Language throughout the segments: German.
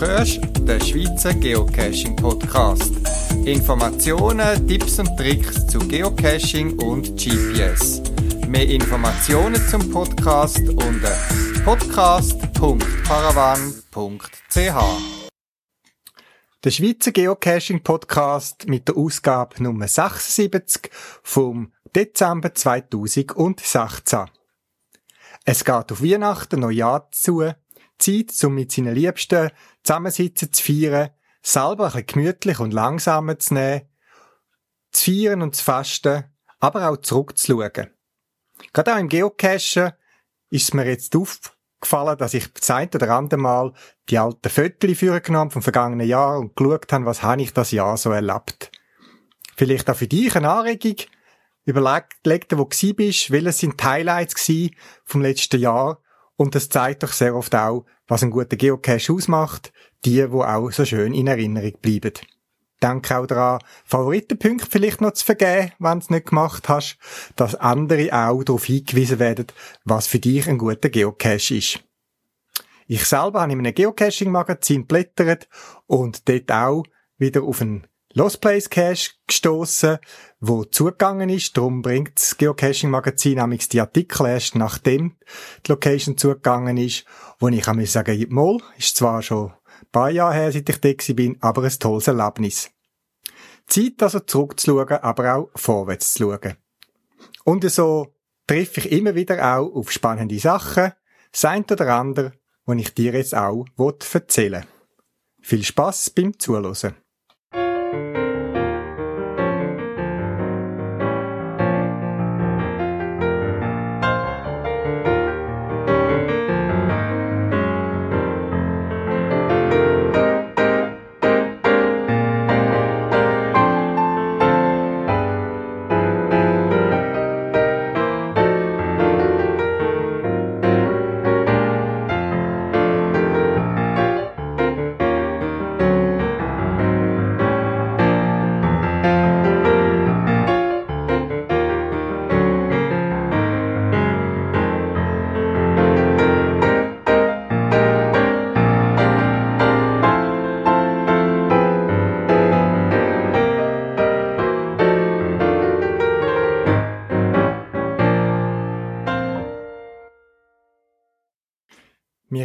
hörst den Schweizer Geocaching Podcast. Informationen, Tipps und Tricks zu Geocaching und GPS. Mehr Informationen zum Podcast unter podcast.paravan.ch. Der Schweizer Geocaching Podcast mit der Ausgabe Nummer 76 vom Dezember 2016. Es geht auf Weihnachten, Neujahr zu, Zeit, um mit seinen Liebsten zusammensitzen zu feiern, selber ein gemütlich und langsamer zu nehmen, zu feiern und zu fasten, aber auch zurückzuschauen. Gerade auch im Geocachen ist mir jetzt aufgefallen, dass ich Zeit oder andere Mal die alten Fotos vorgenommen vom vergangenen Jahr und geschaut habe, was habe ich das Jahr so erlebt. Vielleicht auch für dich eine Anregung. Überleg dir, wo du bist, welches sind die Highlights vom letzten Jahr und das zeigt doch sehr oft auch, was ein guter Geocache ausmacht, die, wo auch so schön in Erinnerung bleiben. Denke auch daran, Favoritenpunkte vielleicht noch zu vergeben, wenn du es nicht gemacht hast, dass andere auch darauf hingewiesen werden, was für dich ein guter Geocache ist. Ich selber habe in einem Geocaching-Magazin blättert und dort auch wieder auf einen Lost Place Cache gestoßen, wo zugegangen ist. Darum bringt das Geocaching Magazin amix die Artikel erst nachdem die Location zugegangen ist, wo ich kann sagen, mal, ist zwar schon ein paar Jahre her, seit ich da bin, aber ein tolles Erlebnis. Zeit also zurückzuschauen, aber auch vorwärts zu schauen. Und so treffe ich immer wieder auch auf spannende Sachen, sein oder andere, die ich dir jetzt auch erzählen will. Viel Spaß beim Zuhören.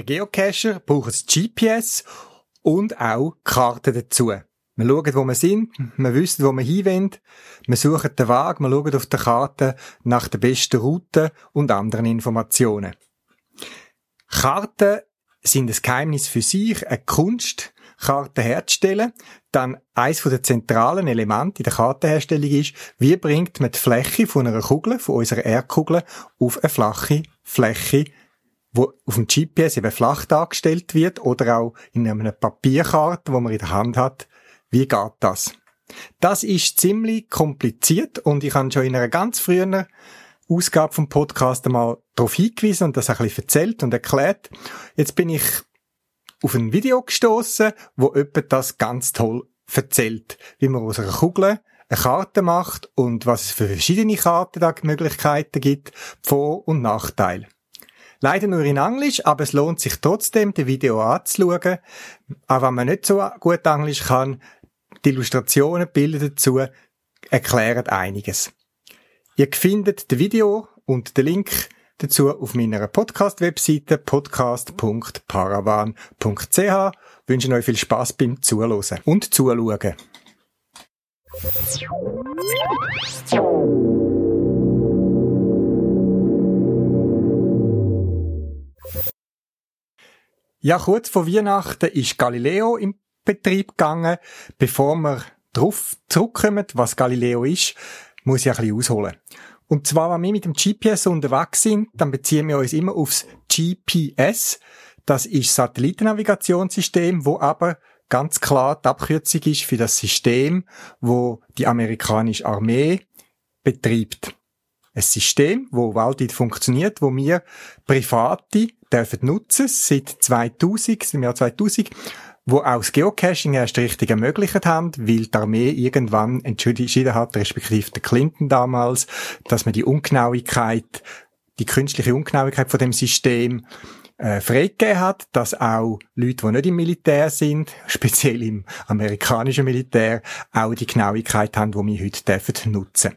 Wir Geocacher brauchen das GPS und auch Karten dazu. Wir schauen, wo wir sind, wir wissen, wo wir hinwollen, wir suchen den Weg, wir schauen auf der Karte nach der besten Route und anderen Informationen. Karten sind ein Geheimnis für sich, eine Kunst, Karten herzustellen. Dann eins der zentralen Elemente in der Kartenherstellung ist, wie bringt man die Fläche von einer Kugel, von unserer Erdkugel, auf eine flache Fläche wo auf dem GPS eben flach dargestellt wird oder auch in einer Papierkarte, wo man in der Hand hat. Wie geht das? Das ist ziemlich kompliziert und ich habe schon in einer ganz frühen Ausgabe vom Podcast einmal darauf hingewiesen und das ein bisschen erzählt und erklärt. Jetzt bin ich auf ein Video gestoßen, wo jemand das ganz toll erzählt, wie man aus einer Kugel eine Karte macht und was es für verschiedene Kartenmöglichkeiten gibt, Vor- und Nachteile. Leider nur in Englisch, aber es lohnt sich trotzdem, die Video anzuschauen. Auch wenn man nicht so gut Englisch kann, die Illustrationen, Bilder dazu erklären einiges. Ihr findet das Video und den Link dazu auf meiner Podcast-Webseite podcast.paravan.ch. Wünsche euch viel Spaß beim Zuhören und Zuschauen. Ja, kurz vor Weihnachten ist Galileo in Betrieb gegangen. Bevor wir drauf zurückkommen, was Galileo ist, muss ich ein bisschen ausholen. Und zwar, wenn wir mit dem GPS unterwegs sind, dann beziehen wir uns immer aufs GPS. Das ist Satellitennavigationssystem, wo aber ganz klar die Abkürzung ist für das System, wo die amerikanische Armee betreibt. Ein System, wo weltweit funktioniert, wo wir Private dürfen nutzen, seit 2000, im Jahr 2000, wo auch das Geocaching erst richtig ermöglicht haben, weil die Armee irgendwann entschieden hat, respektive der Clinton damals, dass man die Ungenauigkeit, die künstliche Ungenauigkeit von dem System äh, freigegeben hat, dass auch Leute, die nicht im Militär sind, speziell im amerikanischen Militär, auch die Genauigkeit haben, die wir heute dürfen nutzen.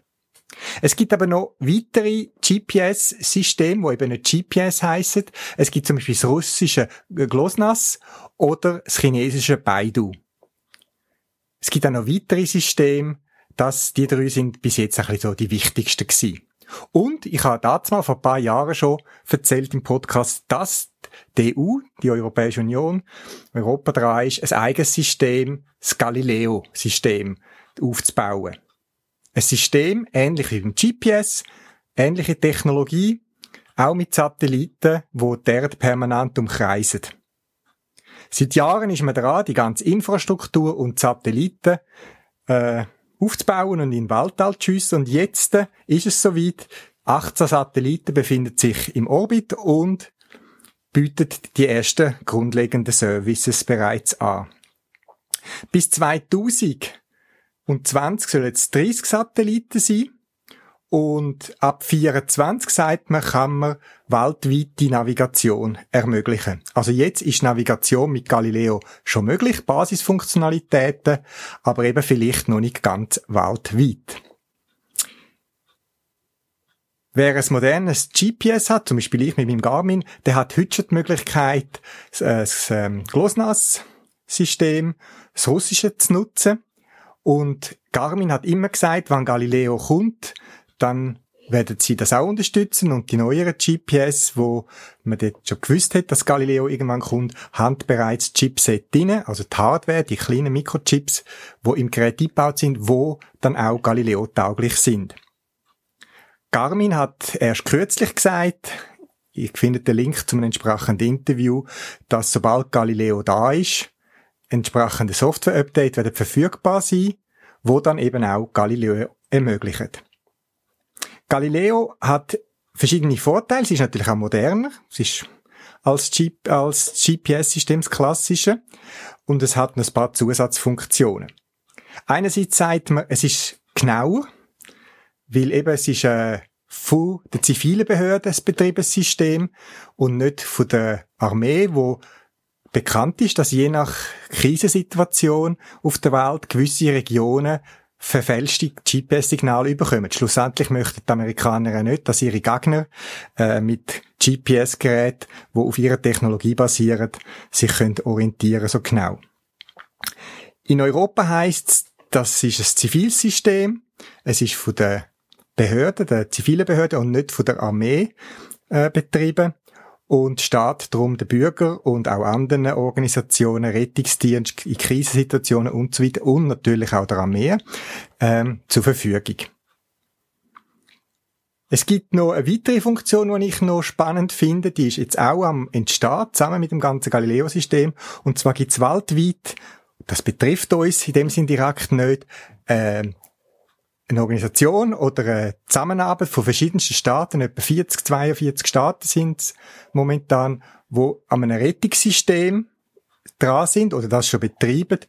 Es gibt aber noch weitere GPS-Systeme, die eben nicht GPS heissen. Es gibt zum Beispiel das russische GLONASS oder das chinesische Baidu. Es gibt auch noch weitere Systeme, dass die drei sind bis jetzt ein bisschen so die wichtigsten gewesen. Und ich habe dazu mal vor ein paar Jahren schon erzählt im Podcast, dass die EU, die Europäische Union, Europa dran ist, ein eigenes System, das Galileo-System, aufzubauen. Ein System, ähnlich wie beim GPS, ähnliche Technologie, auch mit Satelliten, wo die Erde permanent umkreisen. Seit Jahren ist man dran, die ganze Infrastruktur und Satelliten äh, aufzubauen und in den Weltall zu schiessen. Und jetzt ist es soweit. 18 Satelliten befinden sich im Orbit und bietet die ersten grundlegenden Services bereits an. Bis 2020 sollen es 30 Satelliten sein. Und ab 24, sagt man, kann man weltweite Navigation ermöglichen. Also jetzt ist Navigation mit Galileo schon möglich, Basisfunktionalitäten, aber eben vielleicht noch nicht ganz weltweit. Wer ein modernes GPS hat, zum Beispiel ich mit meinem Garmin, der hat heute schon die Möglichkeit, das ähm, GLONASS-System, das russische zu nutzen. Und Garmin hat immer gesagt, wenn Galileo kommt, dann werden sie das auch unterstützen und die neueren GPS, wo man dort schon gewusst hat, dass Galileo irgendwann kommt, haben bereits Chipset drin, also die Hardware, die kleinen Mikrochips, wo im Gerät eingebaut sind, wo dann auch Galileo tauglich sind. Garmin hat erst kürzlich gesagt, ich finde den Link zum entsprechenden Interview, dass sobald Galileo da ist, entsprechende Software-Update werden verfügbar sein, wo dann eben auch Galileo ermöglichen. Galileo hat verschiedene Vorteile. Es ist natürlich auch moderner. Es ist als, als GPS-System das klassische. Und es hat ein paar Zusatzfunktionen. Einerseits sagt man, es ist genauer, weil eben es ist äh, von der zivilen Behörde das Betriebssystem und nicht von der Armee, wo bekannt ist, dass je nach Krisensituation auf der Welt gewisse Regionen verfälschte GPS-Signale überkommen. Schlussendlich möchten die Amerikaner nicht, dass ihre Gegner äh, mit GPS-Geräten, die auf ihrer Technologie basieren, sich können orientieren so genau. In Europa heißt es, das ist ein Zivilsystem. Es ist von der Behörde, der zivilen Behörde und nicht von der Armee äh, betrieben und steht darum den Bürger und auch anderen Organisationen, Rettungsdienst in Krisensituationen und so weiter und natürlich auch der Armee ähm, zur Verfügung. Es gibt noch eine weitere Funktion, die ich noch spannend finde, die ist jetzt auch am Entstehen, zusammen mit dem ganzen Galileo-System. Und zwar gibt es weltweit, das betrifft uns in dem Sinn direkt nicht, äh, eine Organisation oder eine Zusammenarbeit von verschiedensten Staaten, etwa 40, 42 Staaten sind es momentan, wo an einem Rettungssystem dran sind oder das schon betreiben,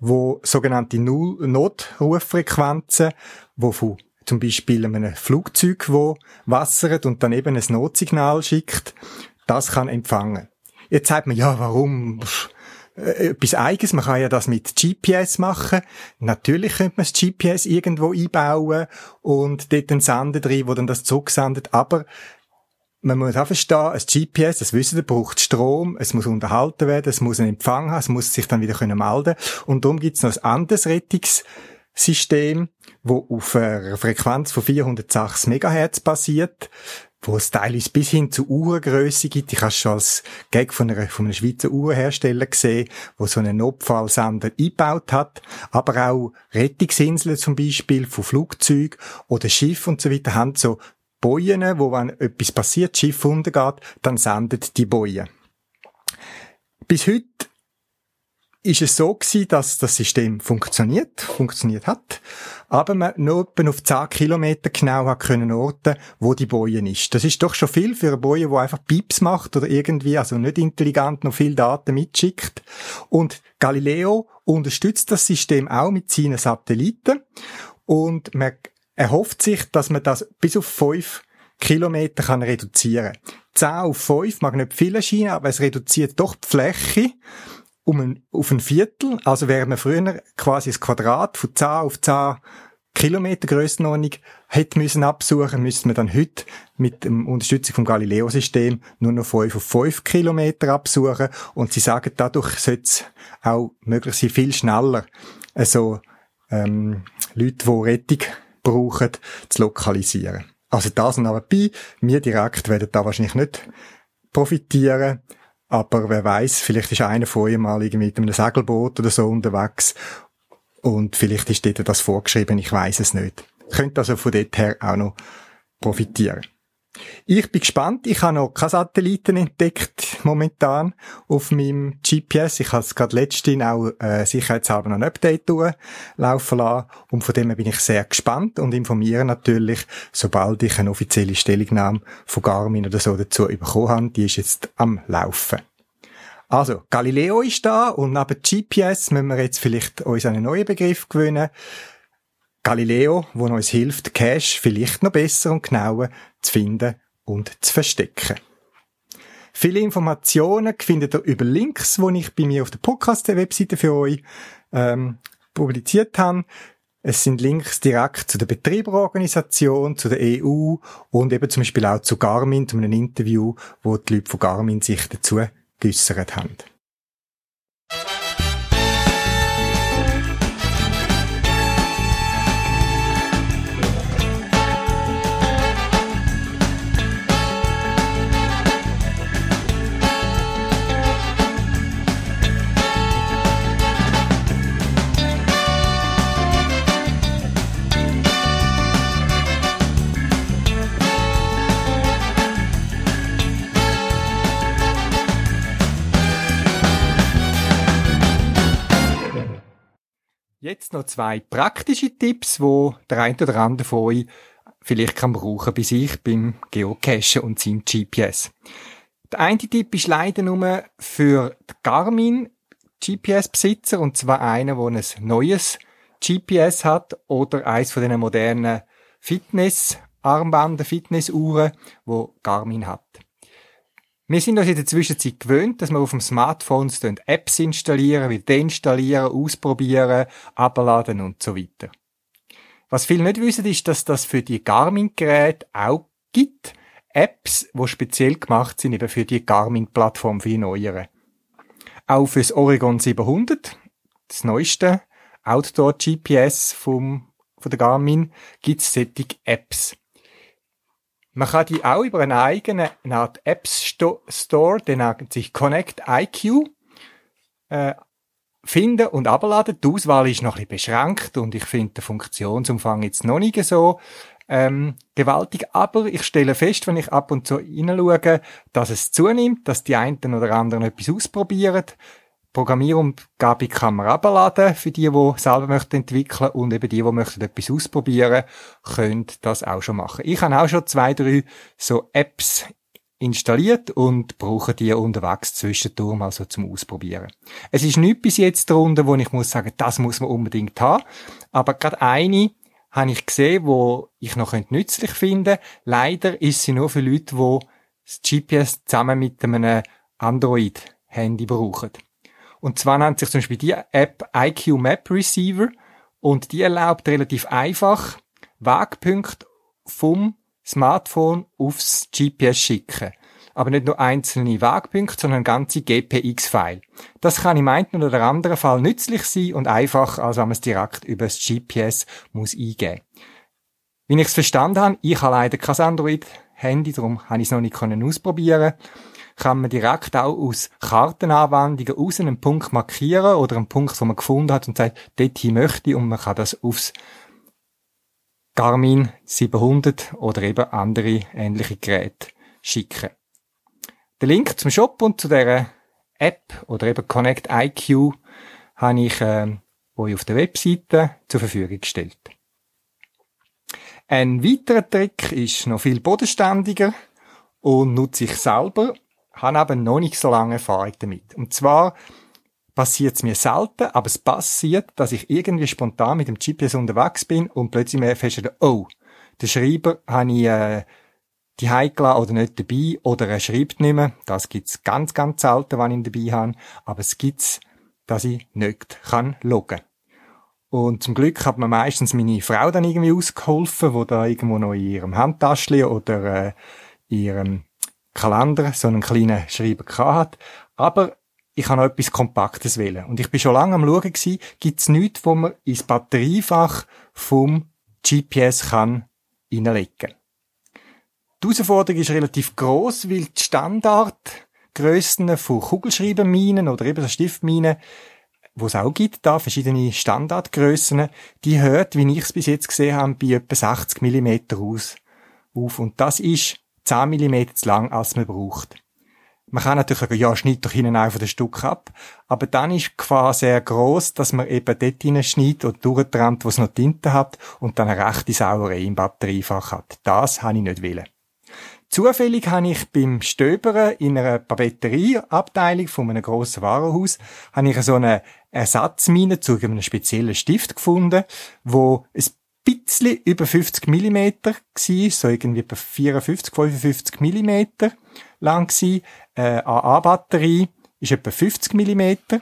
wo sogenannte Notrufrequenzen, wo von zum Beispiel einem Flugzeug, wo wassert und dann eben ein Notsignal schickt, das kann empfangen. Jetzt sagt man, ja, warum? Äh, etwas Eigenes. Man kann ja das mit GPS machen. Natürlich könnte man das GPS irgendwo einbauen und dort einen Sender drin, wo dann das zurücksendet. Aber man muss auch verstehen, ein GPS, das wissen wir, braucht Strom, es muss unterhalten werden, es muss einen Empfang haben, es muss sich dann wieder können melden. Und darum gibt es noch ein anderes Rettungssystem, wo auf einer Frequenz von 406 MHz basiert wo es teilweise bis hin zu Uhrengröße gibt. Ich habe schon als Gag von, einer, von einem Schweizer Uhrenhersteller gesehen, wo so einen Notfallsender eingebaut hat. Aber auch Rettungsinseln zum Beispiel von Flugzeugen oder Schiff und so weiter haben so Bojen, wo wenn etwas passiert, Schiff untergeht, dann sendet die Bojen. Bis heute ist es so gewesen, dass das System funktioniert, funktioniert hat, aber man nur etwa auf 10 Kilometer genau hat können orten, wo die Boje ist. Das ist doch schon viel für eine Boje, die einfach Pieps macht oder irgendwie, also nicht intelligent noch viel Daten mitschickt. Und Galileo unterstützt das System auch mit seinen Satelliten und man erhofft sich, dass man das bis auf 5 Kilometer kann reduzieren. 10 auf 5 mag nicht viel erscheinen, aber es reduziert doch die Fläche um ein, auf ein Viertel. Also wäre man früher quasi das Quadrat von 10 auf 10 Kilometer Grössenordnung hätte müssen absuchen, müsste man dann heute mit der Unterstützung vom Galileo-System nur noch 5 auf 5 Kilometer absuchen. Und sie sagen, dadurch sollte es auch möglich sein, viel schneller, also, ähm, Leute, die Rettung brauchen, zu lokalisieren. Also das noch dabei. Wir direkt werden da wahrscheinlich nicht profitieren. Aber wer weiß, vielleicht ist einer von euch mal mit einem Segelboot oder so unterwegs und vielleicht ist dort das vorgeschrieben, ich weiß es nicht. Könnt also von dort her auch noch profitieren. Ich bin gespannt. Ich habe noch keine Satelliten entdeckt momentan auf meinem GPS. Ich habe es gerade letztens auch äh, sicherheitshalber noch ein Update laufen lassen. Und von dem bin ich sehr gespannt und informiere natürlich, sobald ich eine offizielle Stellungnahme von Garmin oder so dazu bekommen habe. Die ist jetzt am Laufen. Also, Galileo ist da und neben GPS müssen wir jetzt vielleicht uns einen neuen Begriff gewöhnen. Galileo, wo uns hilft, Cache vielleicht noch besser und genauer zu finden und zu verstecken. Viele Informationen findet ihr über Links, die ich bei mir auf der Podcast-Webseite für euch ähm, publiziert habe. Es sind Links direkt zu der Betrieberorganisation, zu der EU und eben zum Beispiel auch zu Garmin, zu einem Interview, wo die Leute von Garmin sich dazu geäussert haben. Jetzt noch zwei praktische Tipps, wo der ein oder andere von euch vielleicht kann brauchen bei sich beim Geocachen und seinem GPS. Der eine Tipp ist leider nur für Garmin GPS-Besitzer und zwar einer, der ein neues GPS hat oder eins von den modernen Fitness-Armbanden, Fitnessuhren, wo Garmin hat. Wir sind uns in der Zwischenzeit gewöhnt, dass wir auf dem Smartphone Apps installieren, wieder deinstallieren, ausprobieren, abladen und so weiter. Was viele nicht wissen, ist, dass das für die Garmin-Geräte auch gibt. Apps, die speziell gemacht sind eben für die Garmin-Plattform, für die neueren. Auch fürs Oregon 700, das neueste Outdoor-GPS von der Garmin, gibt es Apps. Man kann die auch über einen eigenen eine Art App Store, der nennt sich Connect IQ, äh, finden und abladen. Die Auswahl ist noch ein bisschen beschränkt und ich finde den Funktionsumfang jetzt noch nicht so ähm, gewaltig. Aber ich stelle fest, wenn ich ab und zu hineinschaue, dass es zunimmt, dass die einen oder anderen etwas ausprobieren. Programmierumgabe kann man abladen für die, die selber möchten entwickeln und eben die, die möchten etwas ausprobieren, können das auch schon machen. Ich habe auch schon zwei, drei so Apps installiert und brauche die unterwegs zwischendurch mal so zum Ausprobieren. Es ist nicht bis jetzt darunter, wo ich muss sagen, das muss man unbedingt haben, aber gerade eine habe ich gesehen, wo ich noch nützlich finde. Leider ist sie nur für Leute, die das GPS zusammen mit einem Android-Handy brauchen. Und zwar nennt sich zum Beispiel die App IQ Map Receiver und die erlaubt relativ einfach Wegpunkte vom Smartphone aufs GPS schicken. Aber nicht nur einzelne Wegpunkte, sondern ganze GPX-File. Das kann im einen oder anderen Fall nützlich sein und einfach, als wenn man es direkt über das GPS muss eingeben. Wie ich es verstanden habe, ich habe leider kein Android-Handy, darum habe ich es noch nicht ausprobieren kann man direkt auch aus Kartenanwendungen aus einem Punkt markieren oder einen Punkt, wo man gefunden hat und sagt, dorthin möchte ich und man kann das aufs Garmin 700 oder eben andere ähnliche Geräte schicken. Den Link zum Shop und zu der App oder eben Connect IQ habe ich äh, euch auf der Webseite zur Verfügung gestellt. Ein weiterer Trick ist noch viel bodenständiger und nutze ich selber habe aber noch nicht so lange Erfahrung damit. Und zwar passiert es mir selten, aber es passiert, dass ich irgendwie spontan mit dem GPS unterwegs bin und plötzlich mir feststelle, oh, der Schreiber habe ich äh, die gelassen oder nicht dabei oder er schreibt nicht mehr. Das gibt's ganz, ganz selten, wenn ich ihn dabei habe. Aber es gibt's, dass ich nicht kann loggen. Und zum Glück hat mir meistens meine Frau dann irgendwie ausgeholfen, wo da irgendwo noch in ihrem Handtaschli oder äh, ihrem Kalender so einen kleinen Schreiber hat. Aber ich habe noch etwas Kompaktes wählen. Und ich bin schon lange am schauen gewesen, gibt's nichts, wo man ins Batteriefach vom GPS kann reinlegen. Die Herausforderung ist relativ groß, weil die Standardgrössen von Kugelschreiberminen oder eben so Stiftminen, wo es auch gibt, da verschiedene Standardgrössen, die hört, wie ich es bis jetzt gesehen habe, bei etwa 60 mm aus, auf. Und das ist 10 mm zu lang, als man braucht. Man kann natürlich sagen, ja, schneid doch hinten einfach das Stück ab. Aber dann ist die Gefahr sehr gross, dass man eben dort hineinschneidet und durchtrennt, wo es noch Tinte hat und dann eine rechte Sauerei im Batteriefach hat. Das habe ich nicht wollen. Zufällig habe ich beim Stöbern in einer Papeterieabteilung von einem grossen Warenhaus habe ich so eine Ersatzmine zu einem speziellen Stift gefunden, wo ein bisschen über 50 mm war, so irgendwie etwa 54, 55 mm lang war, äh, AA-Batterie ist etwa 50 mm.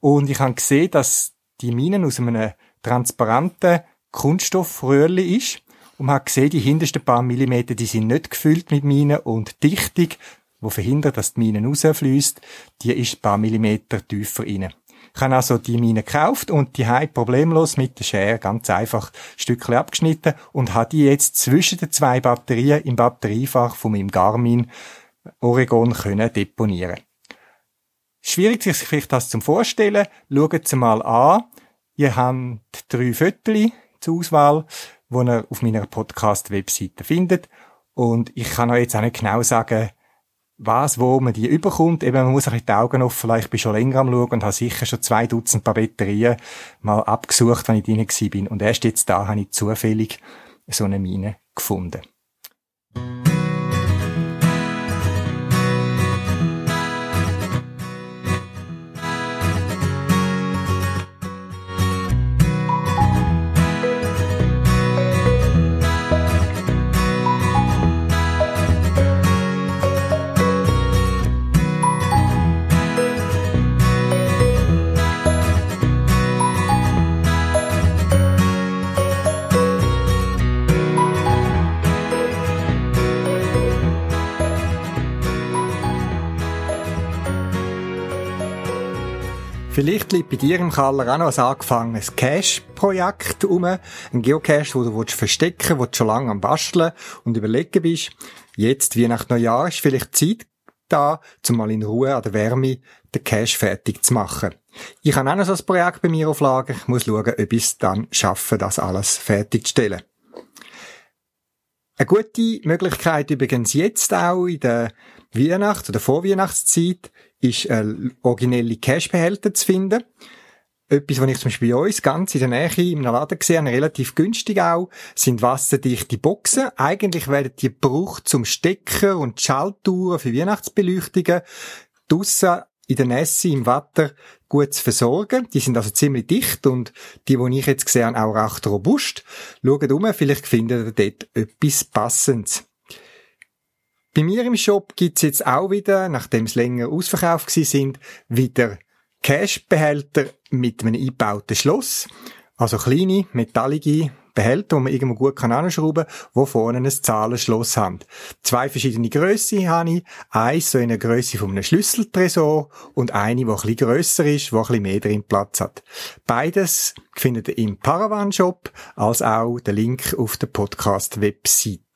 Und ich habe gesehen, dass die Mine aus einem transparenten Kunststoffröhrli ist. Und hat gesehen, die hintersten paar Millimeter, die sind nicht gefüllt mit Minen und die Dichtung, wo verhindert, dass die Mine rausfließt, die ist ein paar Millimeter tiefer rein. Ich habe also die Mine gekauft und die habe problemlos mit der Schere ganz einfach Stückchen abgeschnitten und habe die jetzt zwischen den zwei Batterien im Batteriefach von meinem Garmin Oregon können deponieren. Schwierig sich vielleicht das zum Vorstellen. Schaut Sie mal an. Ihr habt drei Fotos zur Auswahl, die ihr auf meiner Podcast-Webseite findet. Und ich kann euch jetzt auch nicht genau sagen, was, wo man die überkommt. Eben, man muss ein bisschen die Augen offen lassen. Ich bin schon länger am Schauen und habe sicher schon zwei Dutzend paar Batterien mal abgesucht, wenn ich drin bin. Und erst jetzt da habe ich zufällig so eine Mine gefunden. Vielleicht liegt bei dir im Keller auch noch ein angefangenes Cache-Projekt um. Ein Geocache, wo du verstecken willst, wo du schon lange am Basteln und überlegen bist. Jetzt, wie nach Neujahr, ist vielleicht Zeit da, um mal in Ruhe an der Wärme den Cache fertig zu machen. Ich habe auch noch so ein Projekt bei mir auf Lager. Ich muss schauen, ob ich es dann schaffe, das alles fertigzustellen. Eine gute Möglichkeit übrigens jetzt auch in der Weihnachts- oder Vorweihnachtszeit ist äh, originelle Cashbehälter zu finden. Etwas, was ich zum Beispiel bei uns ganz in der Nähe im Laden gesehen habe, relativ günstig auch, sind wasserdichte Boxen. Eigentlich werden die gebraucht zum Stecker und Schaltuhren für Weihnachtsbeleuchtungen draussen in der Nässe im Wasser gut zu versorgen. Die sind also ziemlich dicht und die, die ich jetzt gesehen habe, auch recht robust. Schaut um, vielleicht findet ihr dort etwas Passendes. Bei mir im Shop gibt's jetzt auch wieder, nachdem es länger ausverkauft sind, wieder Cashbehälter mit einem eingebauten Schloss. Also kleine, metallige Behälter, die man irgendwo gut kann anschrauben kann, die vorne ein Zahlenschloss haben. Zwei verschiedene Grössen habe ich. Eins so in der Grösse von einem Schlüsseltresor und eine, die ein bisschen grösser ist, die ein bisschen mehr drin Platz hat. Beides findet ihr im Paravan Shop, als auch der Link auf der Podcast-Webseite.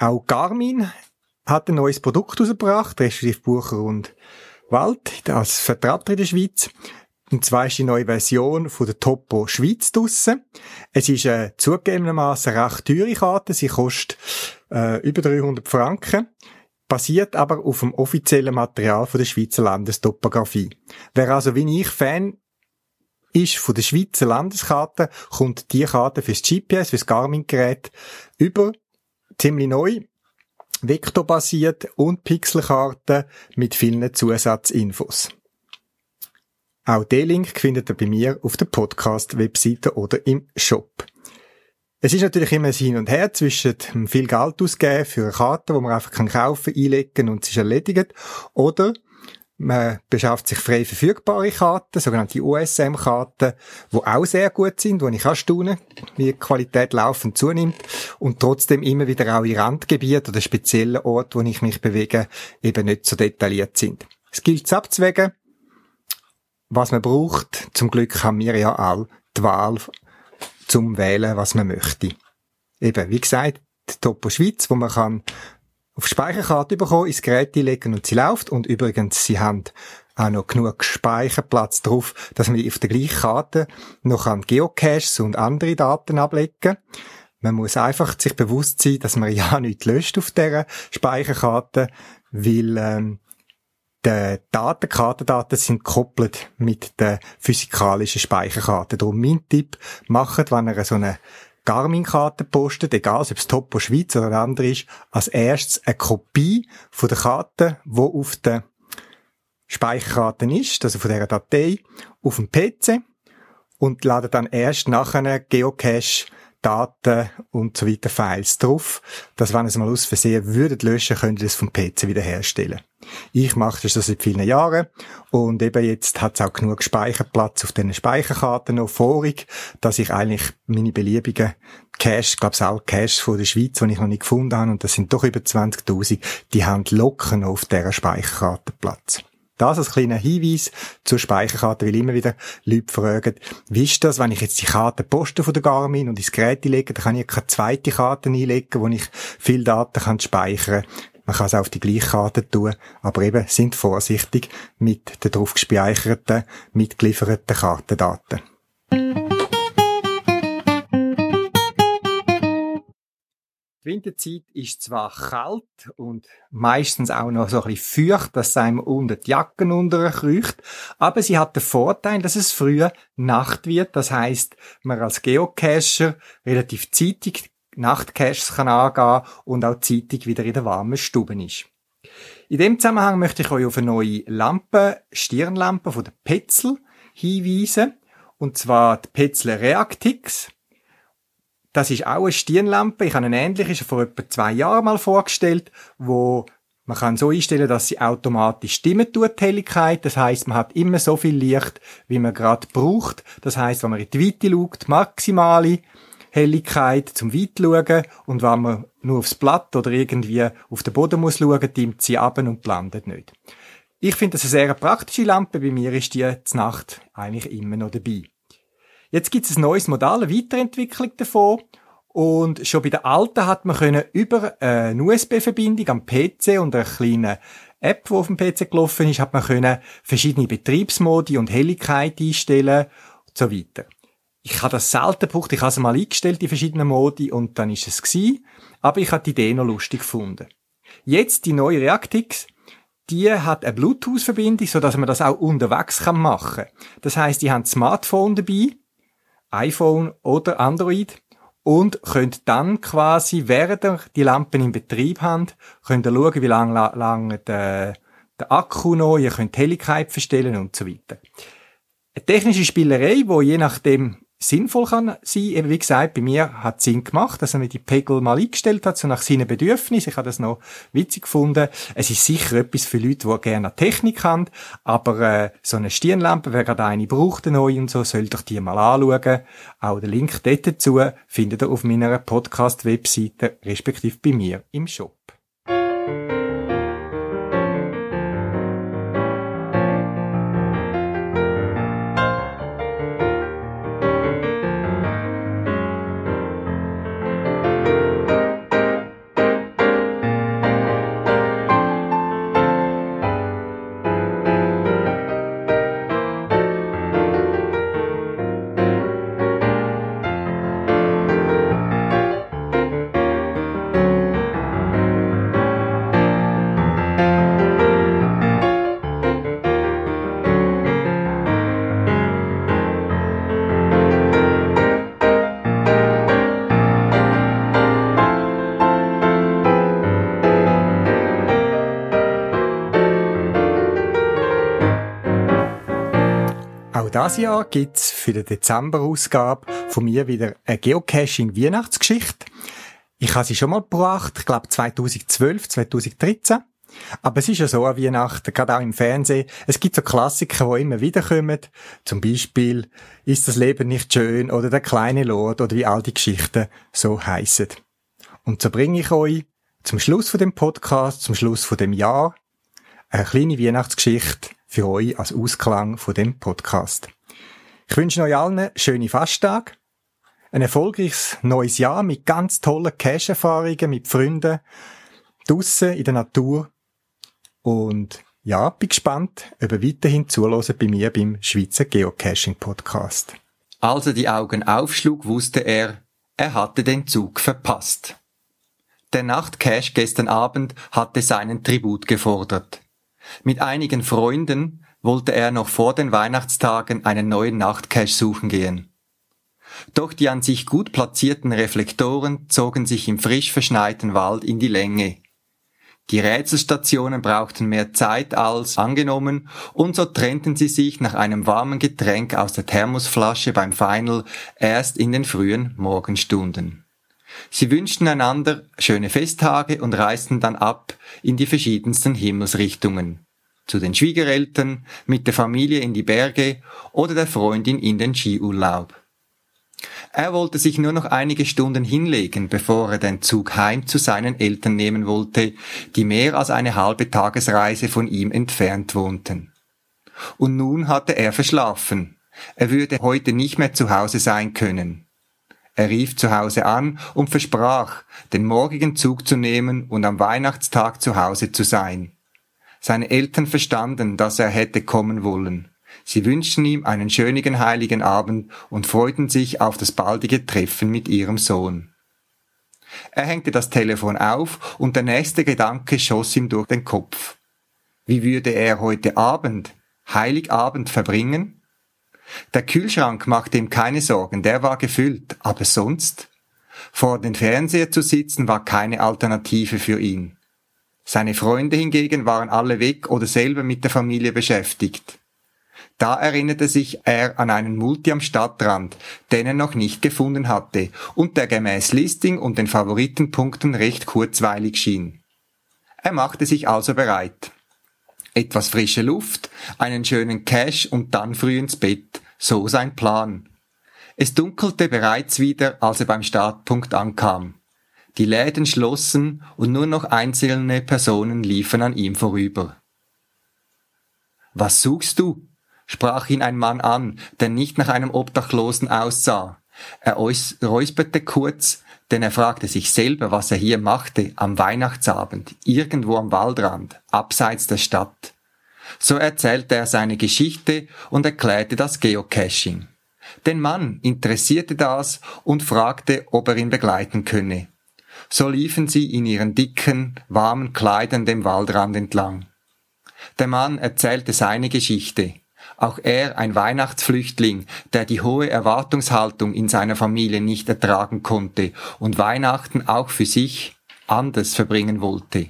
Auch Garmin hat ein neues Produkt rausgebracht, respektive Bucher und Wald, als Vertreter in der Schweiz. Und zwar ist die neue Version von der Topo Schweiz draussen. Es ist eine zugegebenermaßen recht teure Karte. Sie kostet äh, über 300 Franken. Basiert aber auf dem offiziellen Material von der Schweizer Landestopographie. Wer also wie ich Fan ist von der Schweizer Landeskarte, kommt die Karte fürs GPS, fürs Garmin-Gerät über ziemlich neu, vektorbasiert und Pixelkarten mit vielen Zusatzinfos. Auch den Link findet ihr bei mir auf der Podcast-Webseite oder im Shop. Es ist natürlich immer ein Hin und Her zwischen viel Geld ausgeben für eine Karte, wo man einfach kaufen, kann, einlegen und es ist erledigt, oder man beschafft sich frei verfügbare Karten, sogenannte USM-Karten, die auch sehr gut sind, wo ich auch staune, wie die Qualität laufend zunimmt und trotzdem immer wieder auch in Randgebieten oder speziellen Orten, wo ich mich bewege, eben nicht so detailliert sind. Es gilt es abzuwägen, was man braucht. Zum Glück haben wir ja all die Wahl zum Wählen, was man möchte. Eben, wie gesagt, Topo Schweiz, wo man kann auf Speicherkarte bekommen, ins Gerät legen und sie läuft. Und übrigens, sie haben auch noch genug Speicherplatz drauf, dass man auf der gleichen Karte noch an Geocaches und andere Daten ablegen. Man muss einfach sich bewusst sein, dass man ja nichts löscht auf dieser Speicherkarte, weil ähm, die Daten, Kartendaten sind gekoppelt mit der physikalischen Speicherkarte. Darum mein Tipp, macht, wenn ihr so eine Garmin-Karte postet, egal ob es Topo Schweiz oder andere ist, als erstes eine Kopie von der Karte, wo auf der Speicherkarte ist, also von dieser Datei, auf dem PC und ladet dann erst nachher Geocache Daten und so weiter Files drauf, dass wenn es mal aus Versehen würdet löschen, könnt ihr es vom PC wiederherstellen. Ich mache das seit vielen Jahren und eben jetzt hat es auch genug Speicherplatz auf diesen Speicherkarten noch vorig, dass ich eigentlich meine beliebigen Cache, glaube es auch Cache von der Schweiz, die ich noch nicht gefunden habe, und das sind doch über 20.000, die haben locker noch auf dieser Speicherkarte Platz. Das als kleiner Hinweis zur Speicherkarte, weil immer wieder Leute fragen, wie ist das, wenn ich jetzt die Karte poste von der Garmin und ins Gerät lege, dann kann ich keine zweite Karte einlegen, wo ich viel Daten kann speichern man kann es auf die gleiche Karte tun, aber eben sind vorsichtig mit den drauf gespeicherten, mitgelieferten Kartendaten. Die Winterzeit ist zwar kalt und meistens auch noch so ein bisschen feucht, dass es einem unter die Jacken unterkreucht, aber sie hat den Vorteil, dass es früher Nacht wird. Das heißt, man als Geocacher relativ zeitig Nachtcaches kann angehen und auch zeitig wieder in der warmen Stube ist. In dem Zusammenhang möchte ich euch auf eine neue Lampe, Stirnlampe von der Petzl hinweisen. Und zwar die Petzl Reactix. Das ist auch eine Stirnlampe. Ich habe eine ähnliche vor etwa zwei Jahren mal vorgestellt, wo man kann so einstellen, dass sie automatisch stimmen tut, die Helligkeit. Das heißt, man hat immer so viel Licht, wie man gerade braucht. Das heißt, wenn man in die Weite schaut, maximale Helligkeit zum weit schauen und wenn man nur aufs Blatt oder irgendwie auf den Boden muss schauen, dimmt sie ab und blendet nicht. Ich finde das eine sehr praktische Lampe. Bei mir ist die zur Nacht eigentlich immer noch dabei. Jetzt gibt es ein neues Modell, eine Weiterentwicklung davon. Und schon bei der alten hat man können über eine USB-Verbindung am PC und eine kleine App, die auf dem PC gelaufen ist, hat man können verschiedene Betriebsmodi und Helligkeit einstellen und so weiter. Ich habe das selten gebraucht, ich habe es mal eingestellt, die verschiedenen Modi, und dann ist es gewesen. Aber ich habe die Idee noch lustig gefunden. Jetzt die neue Reactix, die hat eine Bluetooth-Verbindung, so dass man das auch unterwegs kann machen. Das heißt, die haben ein Smartphone dabei, iPhone oder Android und könnt dann quasi, während ihr die Lampen in Betrieb habt, könnt ihr schauen, wie lange lang der, der Akku noch, ihr könnt die Helligkeit verstellen und so weiter. Eine technische Spielerei, wo je nachdem sinnvoll kann sein. Eben wie gesagt, bei mir hat es Sinn gemacht, dass er mir die Pegel mal eingestellt hat, so nach seinen Bedürfnissen. Ich habe das noch witzig gefunden. Es ist sicher etwas für Leute, die gerne Technik haben, aber äh, so eine Stirnlampe, wer gerade eine braucht, eine neue und so, soll doch die mal anschauen. Auch den Link dort dazu findet ihr auf meiner Podcast-Webseite, respektive bei mir im Shop. Dieses Jahr gibt's für die Dezemberausgabe von mir wieder eine Geocaching-Weihnachtsgeschichte. Ich habe sie schon mal gebracht, ich glaube 2012, 2013. Aber es ist ja so an Weihnachten, gerade auch im Fernsehen. Es gibt so Klassiker, die immer wieder kommen. Zum Beispiel, ist das Leben nicht schön? Oder der kleine Lord oder wie all die Geschichten so heissen. Und so bringe ich euch zum Schluss von dem Podcast, zum Schluss von dem Jahr, eine kleine Weihnachtsgeschichte für euch als Ausklang von dem Podcast. Ich wünsche euch allen schöne Fasttage, ein erfolgreiches neues Jahr mit ganz tollen Cash-Erfahrungen mit Freunden, draussen in der Natur und ja, bin gespannt, ob ihr weiterhin zuhören bei mir beim Schweizer Geocaching Podcast. Als er die Augen aufschlug, wusste er, er hatte den Zug verpasst. Der Nachtcache gestern Abend hatte seinen Tribut gefordert. Mit einigen Freunden wollte er noch vor den Weihnachtstagen einen neuen Nachtcache suchen gehen. Doch die an sich gut platzierten Reflektoren zogen sich im frisch verschneiten Wald in die Länge. Die Rätselstationen brauchten mehr Zeit als angenommen und so trennten sie sich nach einem warmen Getränk aus der Thermosflasche beim Final erst in den frühen Morgenstunden. Sie wünschten einander schöne Festtage und reisten dann ab in die verschiedensten Himmelsrichtungen. Zu den Schwiegereltern, mit der Familie in die Berge oder der Freundin in den Skiurlaub. Er wollte sich nur noch einige Stunden hinlegen, bevor er den Zug heim zu seinen Eltern nehmen wollte, die mehr als eine halbe Tagesreise von ihm entfernt wohnten. Und nun hatte er verschlafen. Er würde heute nicht mehr zu Hause sein können. Er rief zu Hause an und versprach, den morgigen Zug zu nehmen und am Weihnachtstag zu Hause zu sein. Seine Eltern verstanden, dass er hätte kommen wollen. Sie wünschten ihm einen schönen heiligen Abend und freuten sich auf das baldige Treffen mit ihrem Sohn. Er hängte das Telefon auf und der nächste Gedanke schoss ihm durch den Kopf. Wie würde er heute Abend, Heiligabend verbringen? Der Kühlschrank machte ihm keine Sorgen, der war gefüllt, aber sonst? Vor den Fernseher zu sitzen war keine Alternative für ihn. Seine Freunde hingegen waren alle weg oder selber mit der Familie beschäftigt. Da erinnerte sich er an einen Multi am Stadtrand, den er noch nicht gefunden hatte und der gemäß Listing und den Favoritenpunkten recht kurzweilig schien. Er machte sich also bereit. Etwas frische Luft, einen schönen Cash und dann früh ins Bett, so sein Plan. Es dunkelte bereits wieder, als er beim Startpunkt ankam. Die Läden schlossen und nur noch einzelne Personen liefen an ihm vorüber. Was suchst du? sprach ihn ein Mann an, der nicht nach einem Obdachlosen aussah. Er räusperte kurz, denn er fragte sich selber, was er hier machte am Weihnachtsabend, irgendwo am Waldrand, abseits der Stadt. So erzählte er seine Geschichte und erklärte das Geocaching. Den Mann interessierte das und fragte, ob er ihn begleiten könne. So liefen sie in ihren dicken, warmen Kleidern dem Waldrand entlang. Der Mann erzählte seine Geschichte. Auch er ein Weihnachtsflüchtling, der die hohe Erwartungshaltung in seiner Familie nicht ertragen konnte und Weihnachten auch für sich anders verbringen wollte.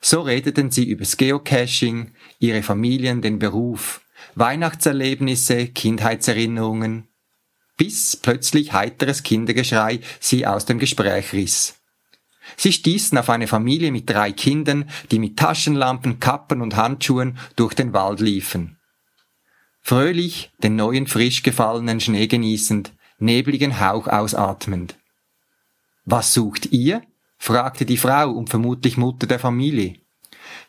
So redeten sie übers Geocaching, ihre Familien, den Beruf, Weihnachtserlebnisse, Kindheitserinnerungen, bis plötzlich heiteres Kindergeschrei sie aus dem Gespräch riss. Sie stießen auf eine Familie mit drei Kindern, die mit Taschenlampen, Kappen und Handschuhen durch den Wald liefen. Fröhlich den neuen frisch gefallenen Schnee genießend, nebligen Hauch ausatmend. Was sucht ihr? fragte die Frau und vermutlich Mutter der Familie.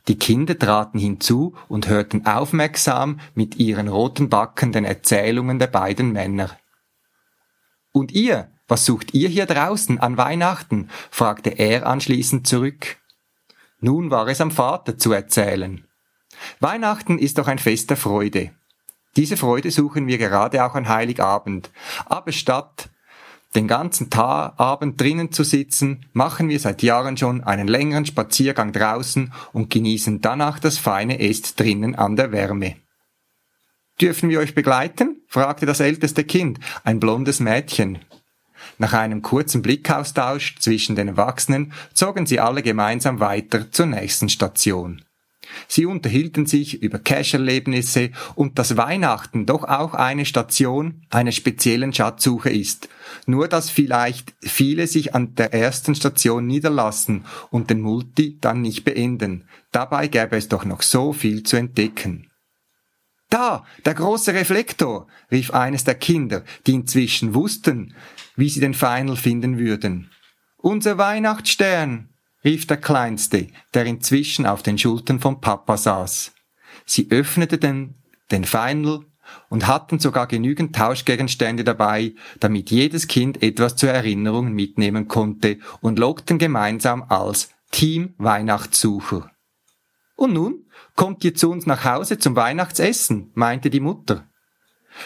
Die Kinder traten hinzu und hörten aufmerksam mit ihren roten Backen den Erzählungen der beiden Männer. Und ihr, was sucht ihr hier draußen an Weihnachten? fragte er anschließend zurück. Nun war es am Vater zu erzählen. Weihnachten ist doch ein Fest der Freude. Diese Freude suchen wir gerade auch an Heiligabend. Aber statt den ganzen Tag, Abend drinnen zu sitzen, machen wir seit Jahren schon einen längeren Spaziergang draußen und genießen danach das feine Est drinnen an der Wärme. Dürfen wir euch begleiten? fragte das älteste Kind, ein blondes Mädchen. Nach einem kurzen Blickaustausch zwischen den Erwachsenen zogen sie alle gemeinsam weiter zur nächsten Station. Sie unterhielten sich über Cash-Erlebnisse und dass Weihnachten doch auch eine Station einer speziellen Schatzsuche ist. Nur dass vielleicht viele sich an der ersten Station niederlassen und den Multi dann nicht beenden. Dabei gäbe es doch noch so viel zu entdecken. Da, der große Reflektor, rief eines der Kinder, die inzwischen wussten, wie sie den Final finden würden. Unser Weihnachtsstern, rief der Kleinste, der inzwischen auf den Schultern von Papa saß. Sie öffneten den Final und hatten sogar genügend Tauschgegenstände dabei, damit jedes Kind etwas zur Erinnerung mitnehmen konnte und lockten gemeinsam als Team Weihnachtssucher. Und nun kommt ihr zu uns nach Hause zum Weihnachtsessen, meinte die Mutter.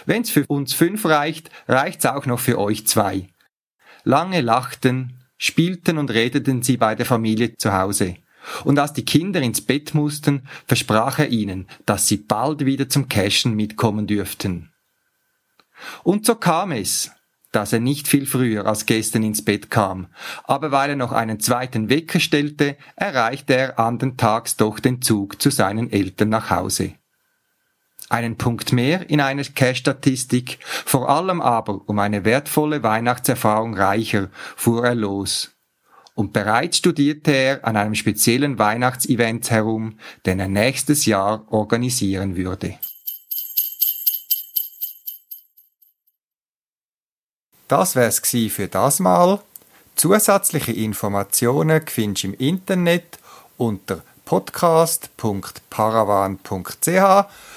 Wenn's für uns fünf reicht, reicht's auch noch für euch zwei. Lange lachten, spielten und redeten sie bei der Familie zu Hause. Und als die Kinder ins Bett mussten, versprach er ihnen, dass sie bald wieder zum Cashen mitkommen dürften. Und so kam es, dass er nicht viel früher als gestern ins Bett kam, aber weil er noch einen zweiten Wecker stellte, erreichte er andern Tags doch den Zug zu seinen Eltern nach Hause einen Punkt mehr in einer Cash-Statistik, vor allem aber um eine wertvolle Weihnachtserfahrung reicher, fuhr er los. Und bereits studierte er an einem speziellen Weihnachtsevent herum, den er nächstes Jahr organisieren würde. Das wär's für das Mal. Zusätzliche Informationen findest du im Internet unter podcast.paravan.ch